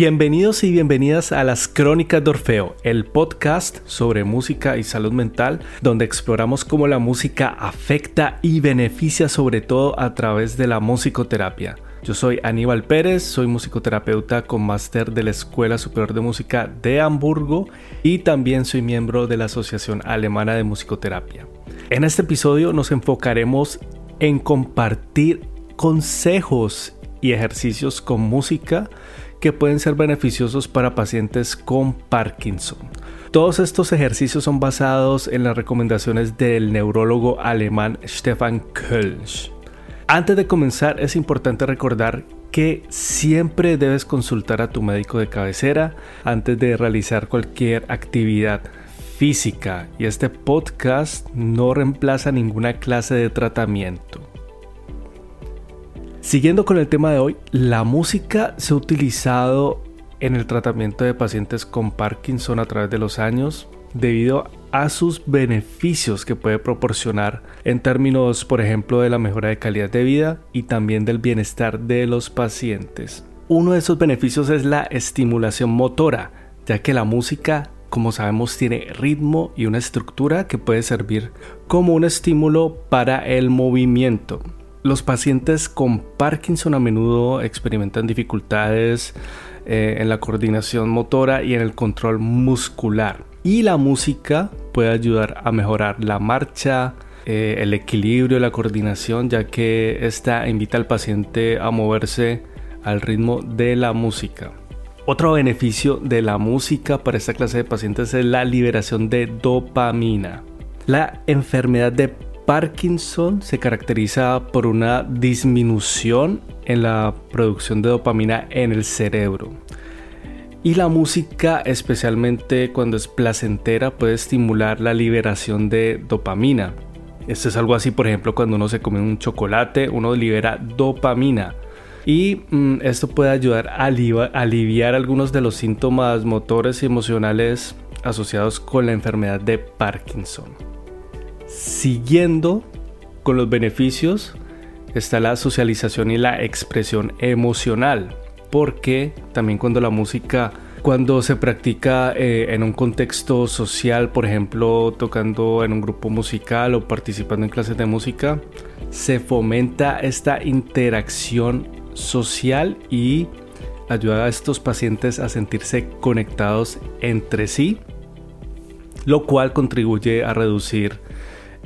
Bienvenidos y bienvenidas a las Crónicas de Orfeo, el podcast sobre música y salud mental, donde exploramos cómo la música afecta y beneficia sobre todo a través de la musicoterapia. Yo soy Aníbal Pérez, soy musicoterapeuta con máster de la Escuela Superior de Música de Hamburgo y también soy miembro de la Asociación Alemana de Musicoterapia. En este episodio nos enfocaremos en compartir consejos y ejercicios con música que pueden ser beneficiosos para pacientes con Parkinson. Todos estos ejercicios son basados en las recomendaciones del neurólogo alemán Stefan Kölsch. Antes de comenzar es importante recordar que siempre debes consultar a tu médico de cabecera antes de realizar cualquier actividad física y este podcast no reemplaza ninguna clase de tratamiento. Siguiendo con el tema de hoy, la música se ha utilizado en el tratamiento de pacientes con Parkinson a través de los años debido a sus beneficios que puede proporcionar en términos, por ejemplo, de la mejora de calidad de vida y también del bienestar de los pacientes. Uno de esos beneficios es la estimulación motora, ya que la música, como sabemos, tiene ritmo y una estructura que puede servir como un estímulo para el movimiento. Los pacientes con Parkinson a menudo experimentan dificultades eh, en la coordinación motora y en el control muscular. Y la música puede ayudar a mejorar la marcha, eh, el equilibrio, la coordinación, ya que esta invita al paciente a moverse al ritmo de la música. Otro beneficio de la música para esta clase de pacientes es la liberación de dopamina. La enfermedad de Parkinson se caracteriza por una disminución en la producción de dopamina en el cerebro. Y la música, especialmente cuando es placentera, puede estimular la liberación de dopamina. Esto es algo así, por ejemplo, cuando uno se come un chocolate, uno libera dopamina. Y mm, esto puede ayudar a aliviar algunos de los síntomas motores y emocionales asociados con la enfermedad de Parkinson. Siguiendo con los beneficios está la socialización y la expresión emocional, porque también cuando la música cuando se practica eh, en un contexto social, por ejemplo, tocando en un grupo musical o participando en clases de música, se fomenta esta interacción social y ayuda a estos pacientes a sentirse conectados entre sí, lo cual contribuye a reducir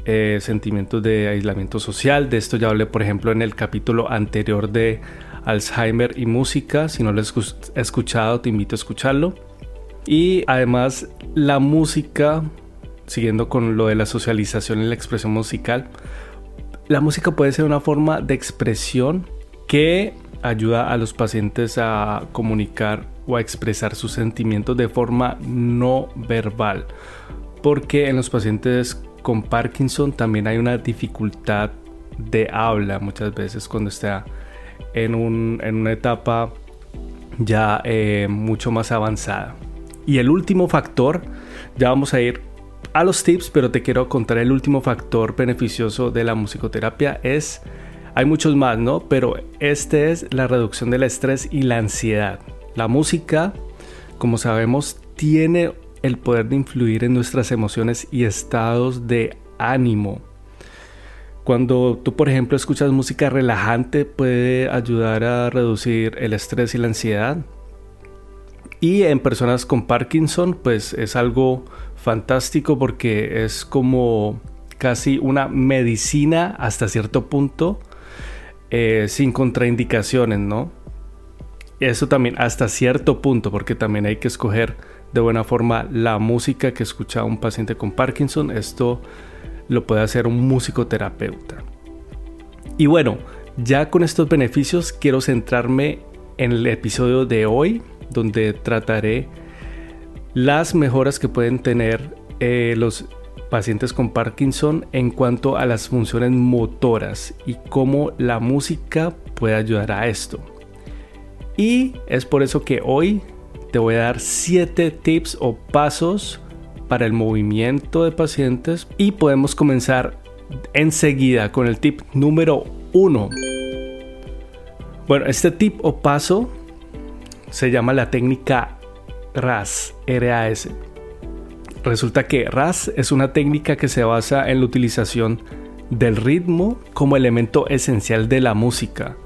eh, sentimientos de aislamiento social. De esto ya hablé, por ejemplo, en el capítulo anterior de Alzheimer y música. Si no lo has escuchado, te invito a escucharlo. Y además, la música, siguiendo con lo de la socialización y la expresión musical, la música puede ser una forma de expresión que ayuda a los pacientes a comunicar o a expresar sus sentimientos de forma no verbal. Porque en los pacientes con Parkinson también hay una dificultad de habla muchas veces cuando está en, una etapa ya eh, mucho más avanzada. Y el último factor, ya vamos a ir a los tips, pero te quiero contar el último factor beneficioso de la musicoterapia es, hay muchos más, ¿no? Pero este es la reducción del estrés y la ansiedad. La música, como sabemos, tiene el poder de influir en nuestras emociones y estados de ánimo. Cuando tú, por ejemplo, escuchas música relajante, puede ayudar a reducir el estrés y la ansiedad. Y en personas con Parkinson, pues es algo fantástico porque es como casi una medicina hasta cierto punto, eh, sin contraindicaciones, ¿no? Eso también hasta cierto punto, porque también hay que escoger de buena forma la música que escucha un paciente con Parkinson. Esto lo puede hacer un musicoterapeuta. Y bueno, ya con estos beneficios quiero centrarme en el episodio de hoy, donde trataré las mejoras que pueden tener eh, los pacientes con Parkinson en cuanto a las funciones motoras y cómo la música puede ayudar a esto. Y es por eso que hoy te voy a dar 7 tips o pasos para el movimiento de pacientes y podemos comenzar enseguida con el tip número 1. Bueno, este tip o paso se llama la técnica RAS, RAS. Resulta que RAS es una técnica que se basa en la utilización del ritmo como elemento esencial de la música.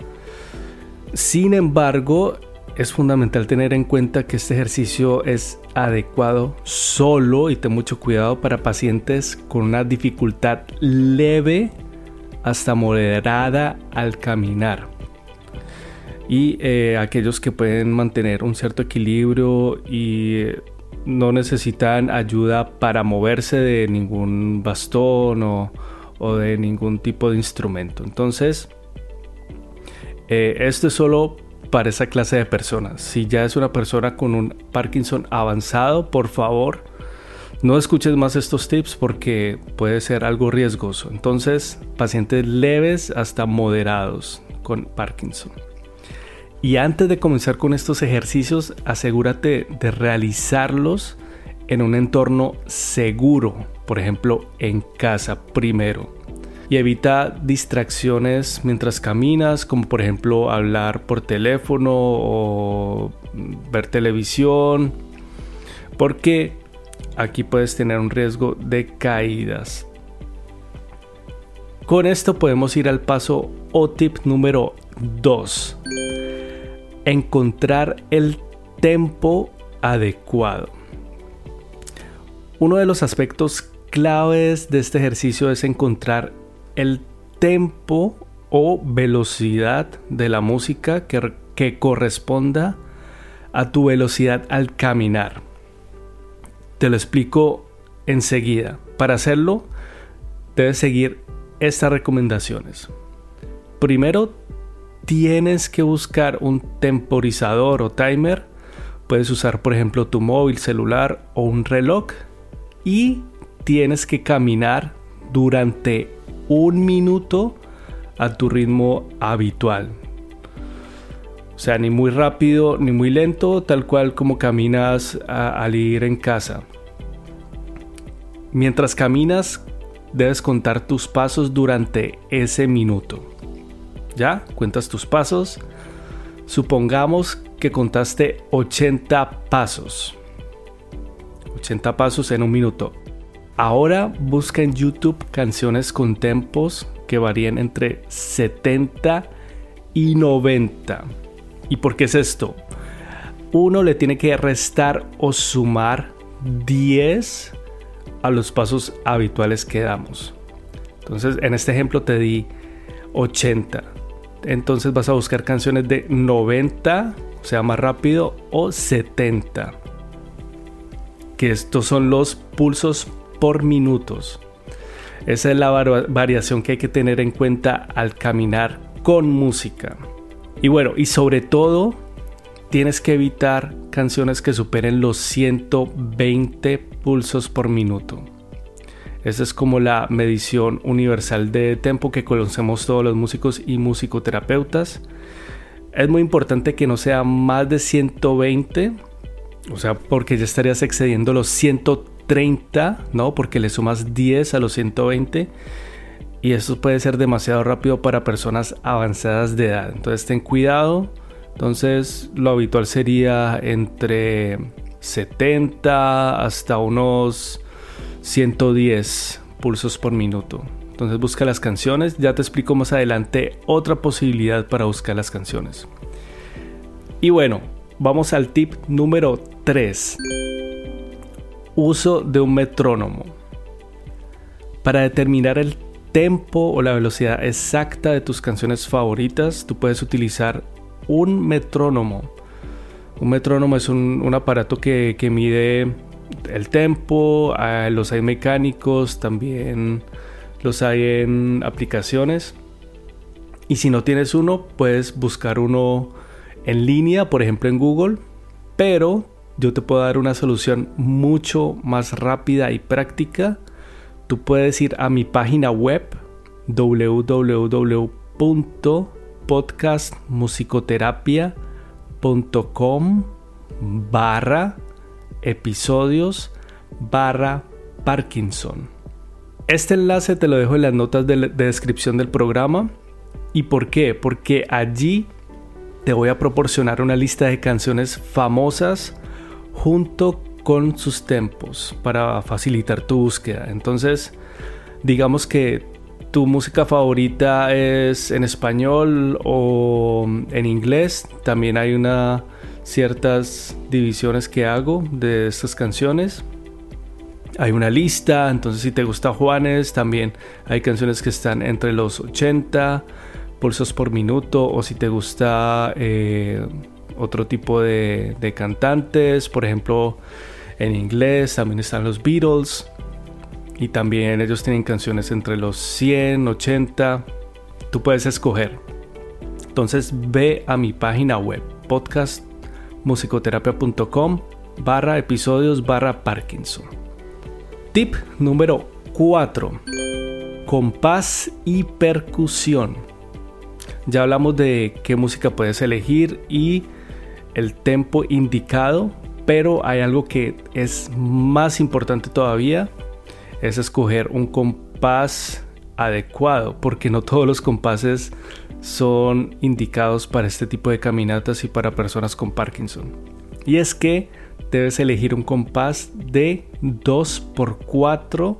Sin embargo, es fundamental tener en cuenta que este ejercicio es adecuado solo y ten mucho cuidado para pacientes con una dificultad leve hasta moderada al caminar. Y eh, aquellos que pueden mantener un cierto equilibrio y no necesitan ayuda para moverse de ningún bastón o, o de ningún tipo de instrumento. Entonces, eh, esto es solo para esa clase de personas. Si ya es una persona con un Parkinson avanzado, por favor, no escuches más estos tips porque puede ser algo riesgoso. Entonces, pacientes leves hasta moderados con Parkinson. Y antes de comenzar con estos ejercicios, asegúrate de realizarlos en un entorno seguro, por ejemplo, en casa primero y evita distracciones mientras caminas, como por ejemplo hablar por teléfono o ver televisión, porque aquí puedes tener un riesgo de caídas. Con esto podemos ir al paso o tip número 2. Encontrar el tempo adecuado. Uno de los aspectos claves de este ejercicio es encontrar el tempo o velocidad de la música que, que corresponda a tu velocidad al caminar. Te lo explico enseguida. Para hacerlo, debes seguir estas recomendaciones. Primero, tienes que buscar un temporizador o timer. Puedes usar, por ejemplo, tu móvil, celular o un reloj. Y tienes que caminar durante un minuto a tu ritmo habitual. O sea, ni muy rápido ni muy lento, tal cual como caminas al ir en casa. Mientras caminas, debes contar tus pasos durante ese minuto. ¿Ya? Cuentas tus pasos. Supongamos que contaste 80 pasos. 80 pasos en un minuto. Ahora busca en YouTube canciones con tempos que varían entre 70 y 90. ¿Y por qué es esto? Uno le tiene que restar o sumar 10 a los pasos habituales que damos. Entonces, en este ejemplo te di 80. Entonces vas a buscar canciones de 90, o sea, más rápido, o 70. Que estos son los pulsos por minutos. Esa es la variación que hay que tener en cuenta al caminar con música. Y bueno, y sobre todo, tienes que evitar canciones que superen los 120 pulsos por minuto. Esa es como la medición universal de tempo que conocemos todos los músicos y musicoterapeutas. Es muy importante que no sea más de 120, o sea, porque ya estarías excediendo los 130 30, ¿no? Porque le sumas 10 a los 120 y eso puede ser demasiado rápido para personas avanzadas de edad. Entonces ten cuidado. Entonces lo habitual sería entre 70 hasta unos 110 pulsos por minuto. Entonces busca las canciones. Ya te explico más adelante otra posibilidad para buscar las canciones. Y bueno, vamos al tip número 3 uso de un metrónomo. Para determinar el tempo o la velocidad exacta de tus canciones favoritas, tú puedes utilizar un metrónomo. Un metrónomo es un, aparato que, mide el tempo, ah, los hay mecánicos, también los hay en aplicaciones. Y si no tienes uno, puedes buscar uno en línea, por ejemplo en Google, pero yo te puedo dar una solución mucho más rápida y práctica. Tú puedes ir a mi página web www.podcastmusicoterapia.com barra episodios barra Parkinson. Este enlace te lo dejo en las notas de, de descripción del programa. ¿Y por qué? Porque allí te voy a proporcionar una lista de canciones famosas junto con sus tempos para facilitar tu búsqueda. Entonces, digamos que tu música favorita es en español o en inglés. También hay una ciertas divisiones que hago de estas canciones. Hay una lista, entonces si te gusta Juanes, también hay canciones que están entre los 80 pulsos por minuto o si te gusta eh, otro tipo de, de cantantes, por ejemplo en inglés también están los Beatles y también ellos tienen canciones entre los 100, 80, tú puedes escoger. Entonces ve a mi página web podcastmusicoterapia.com barra episodios barra Parkinson. Tip número 4. Compás y percusión. Ya hablamos de qué música puedes elegir y el tempo indicado, pero hay algo que es más importante todavía, es escoger un compás adecuado, porque no todos los compases son indicados para este tipo de caminatas y para personas con Parkinson. Y es que debes elegir un compás de 2x4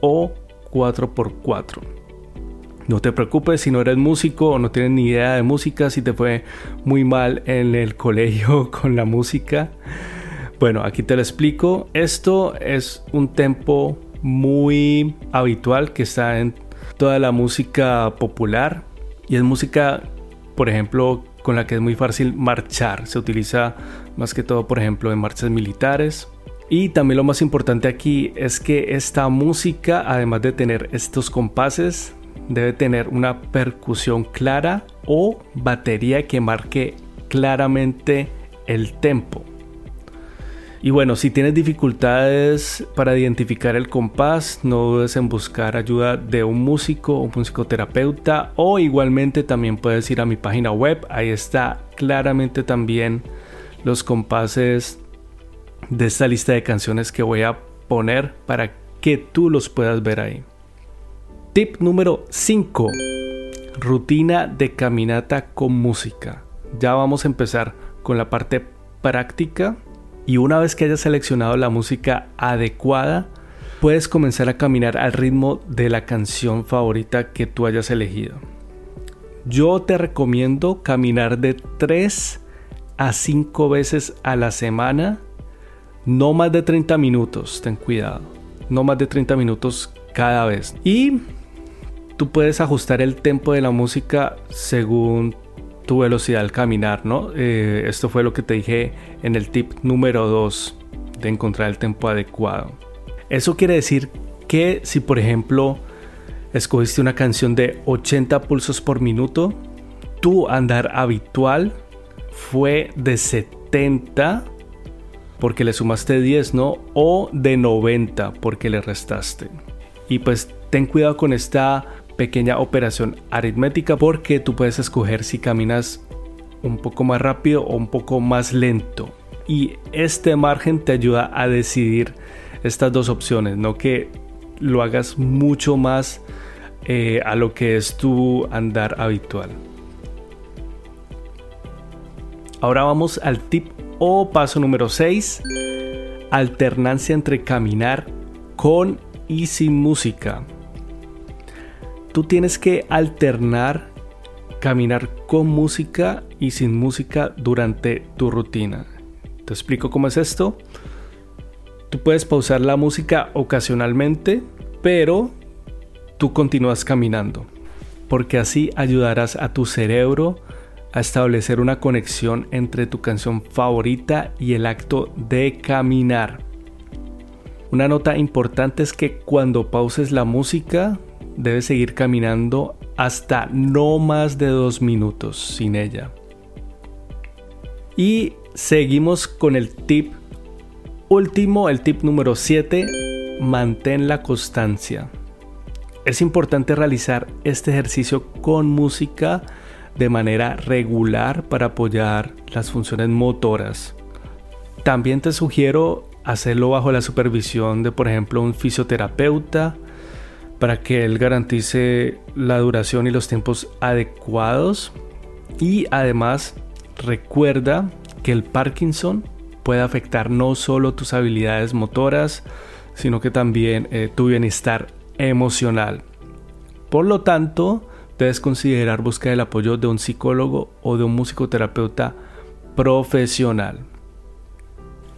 o 4x4. No te preocupes si no eres músico o no tienes ni idea de música, si te fue muy mal en el colegio con la música. Bueno, aquí te lo explico. Esto es un tempo muy habitual que está en toda la música popular y es música, por ejemplo, con la que es muy fácil marchar. Se utiliza más que todo, por ejemplo, en marchas militares. Y también lo más importante aquí es que esta música, además de tener estos compases, debe tener una percusión clara o batería que marque claramente el tempo. Y bueno, si tienes dificultades para identificar el compás, no dudes en buscar ayuda de un músico o musicoterapeuta o igualmente también puedes ir a mi página web, ahí está claramente también los compases de esta lista de canciones que voy a poner para que tú los puedas ver ahí. Tip número 5. Rutina de caminata con música. Ya vamos a empezar con la parte práctica y una vez que hayas seleccionado la música adecuada, puedes comenzar a caminar al ritmo de la canción favorita que tú hayas elegido. Yo te recomiendo caminar de 3 a 5 veces a la semana, no más de 30 minutos, ten cuidado, no más de 30 minutos cada vez. Y tú puedes ajustar el tempo de la música según tu velocidad al caminar, ¿no? Eh, esto fue lo que te dije en el tip número 2 de encontrar el tempo adecuado. Eso quiere decir que si por ejemplo escogiste una canción de 80 pulsos por minuto, tu andar habitual fue de 70 porque le sumaste 10, ¿no? O de 90 porque le restaste. Y pues ten cuidado con esta pequeña operación aritmética porque tú puedes escoger si caminas un poco más rápido o un poco más lento. Y este margen te ayuda a decidir estas dos opciones, no que lo hagas mucho más eh, a lo que es tu andar habitual. Ahora vamos al tip o paso número 6. Alternancia entre caminar con y sin música tú tienes que alternar caminar con música y sin música durante tu rutina. Te explico cómo es esto. Tú puedes pausar la música ocasionalmente, pero tú continúas caminando, porque así ayudarás a tu cerebro a establecer una conexión entre tu canción favorita y el acto de caminar. Una nota importante es que cuando pauses la música, debes seguir caminando hasta no más de dos minutos sin ella. Y seguimos con el tip último, el tip número 7, mantén la constancia. Es importante realizar este ejercicio con música de manera regular para apoyar las funciones motoras. También te sugiero hacerlo bajo la supervisión de, por ejemplo, un fisioterapeuta para que él garantice la duración y los tiempos adecuados y además Recuerda que el Parkinson puede afectar no solo tus habilidades motoras, sino que también eh, tu bienestar emocional. Por lo tanto, debes considerar buscar el apoyo de un psicólogo o de un musicoterapeuta profesional.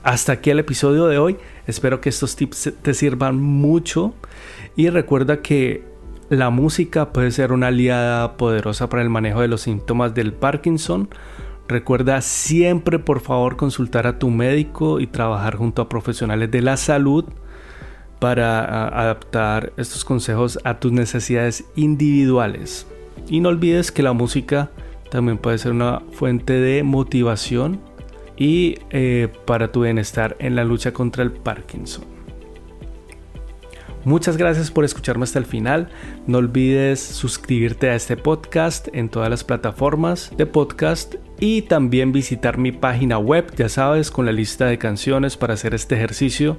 Hasta aquí el episodio de hoy. Espero que estos tips te sirvan mucho y recuerda que la música puede ser una aliada poderosa para el manejo de los síntomas del Parkinson. Recuerda siempre por favor consultar a tu médico y trabajar junto a profesionales de la salud para adaptar estos consejos a tus necesidades individuales. Y no olvides que la música también puede ser una fuente de motivación y eh, para tu bienestar en la lucha contra el Parkinson. Muchas gracias por escucharme hasta el final. No olvides suscribirte a este podcast en todas las plataformas de podcast y también visitar mi página web, ya sabes, con la lista de canciones para hacer este ejercicio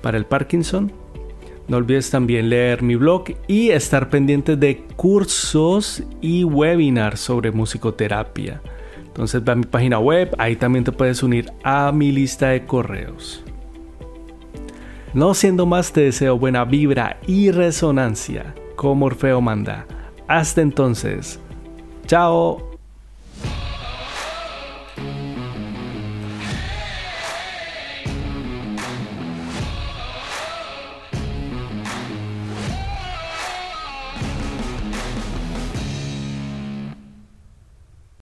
para el Parkinson. No olvides también leer mi blog y estar pendiente de cursos y webinars sobre musicoterapia. Entonces ve a mi página web, ahí también te puedes unir a mi lista de correos. No siendo más, te deseo buena vibra y resonancia, como Orfeo manda. Hasta entonces, chao.